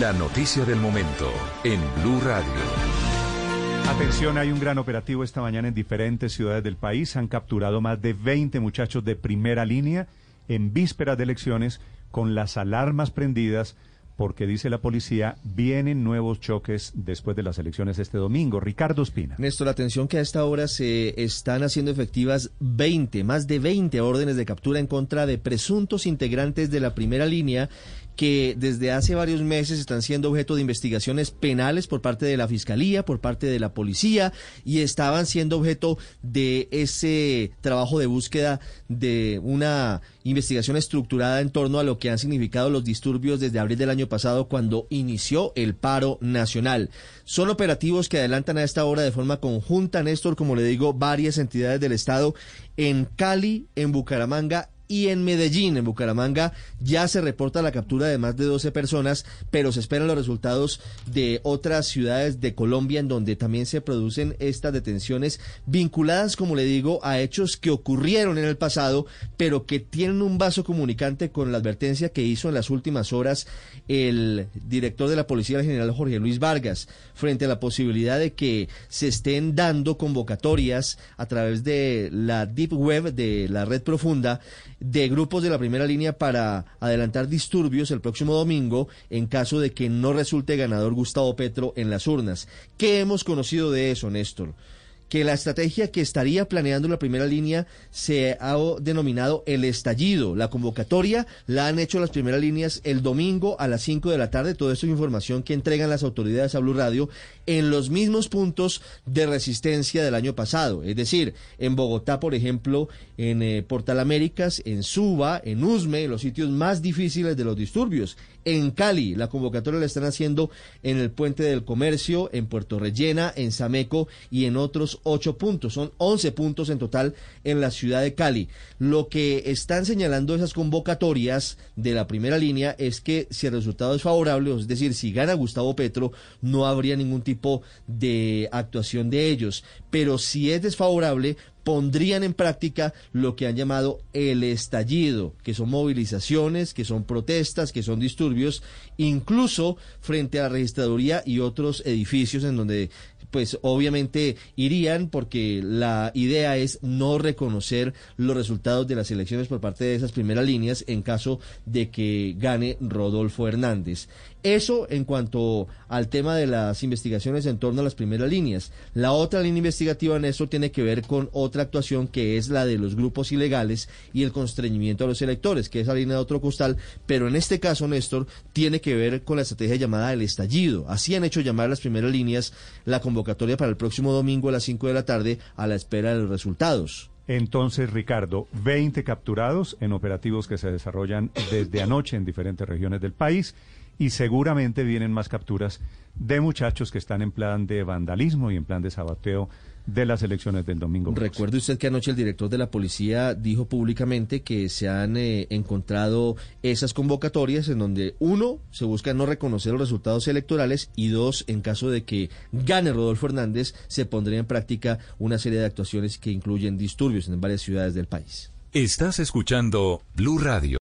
La noticia del momento en Blue Radio. Atención, hay un gran operativo esta mañana en diferentes ciudades del país. Han capturado más de 20 muchachos de primera línea en vísperas de elecciones con las alarmas prendidas porque dice la policía, vienen nuevos choques después de las elecciones este domingo. Ricardo Espina. Néstor, atención que a esta hora se están haciendo efectivas 20, más de 20 órdenes de captura en contra de presuntos integrantes de la primera línea que desde hace varios meses están siendo objeto de investigaciones penales por parte de la Fiscalía, por parte de la Policía, y estaban siendo objeto de ese trabajo de búsqueda de una investigación estructurada en torno a lo que han significado los disturbios desde abril del año pasado cuando inició el paro nacional. Son operativos que adelantan a esta hora de forma conjunta, Néstor, como le digo, varias entidades del Estado en Cali, en Bucaramanga y en Medellín, en Bucaramanga, ya se reporta la captura de más de 12 personas, pero se esperan los resultados de otras ciudades de Colombia en donde también se producen estas detenciones vinculadas, como le digo, a hechos que ocurrieron en el pasado, pero que tienen un vaso comunicante con la advertencia que hizo en las últimas horas el director de la Policía, general Jorge Luis Vargas, frente a la posibilidad de que se estén dando convocatorias a través de la Deep Web, de la red profunda, de grupos de la primera línea para adelantar disturbios el próximo domingo en caso de que no resulte ganador Gustavo Petro en las urnas. ¿Qué hemos conocido de eso, Néstor? Que la estrategia que estaría planeando la primera línea se ha denominado el estallido. La convocatoria la han hecho las primeras líneas el domingo a las 5 de la tarde. Todo esto es información que entregan las autoridades a Blue Radio en los mismos puntos de resistencia del año pasado. Es decir, en Bogotá, por ejemplo, en eh, Portal Américas, en Suba, en Usme, los sitios más difíciles de los disturbios. En Cali, la convocatoria la están haciendo en el Puente del Comercio, en Puerto Rellena, en Sameco y en otros ocho puntos. Son once puntos en total en la ciudad de Cali. Lo que están señalando esas convocatorias de la primera línea es que si el resultado es favorable, es decir, si gana Gustavo Petro, no habría ningún tipo de actuación de ellos. Pero si es desfavorable, pondrían en práctica lo que han llamado el estallido, que son movilizaciones, que son protestas, que son disturbios, incluso frente a la registraduría y otros edificios en donde pues obviamente irían porque la idea es no reconocer los resultados de las elecciones por parte de esas primeras líneas en caso de que gane Rodolfo Hernández. Eso en cuanto al tema de las investigaciones en torno a las primeras líneas. La otra línea investigativa en tiene que ver con otra actuación que es la de los grupos ilegales y el constreñimiento a los electores, que es la línea de otro costal, pero en este caso, Néstor, tiene que ver con la estrategia llamada el estallido. Así han hecho llamar las primeras líneas la convocatoria para el próximo domingo a las 5 de la tarde a la espera de los resultados. Entonces, Ricardo, 20 capturados en operativos que se desarrollan desde anoche en diferentes regiones del país y seguramente vienen más capturas de muchachos que están en plan de vandalismo y en plan de sabateo de las elecciones del domingo. Recuerde usted que anoche el director de la policía dijo públicamente que se han eh, encontrado esas convocatorias en donde uno se busca no reconocer los resultados electorales y dos, en caso de que gane Rodolfo Hernández, se pondría en práctica una serie de actuaciones que incluyen disturbios en varias ciudades del país. Estás escuchando Blue Radio.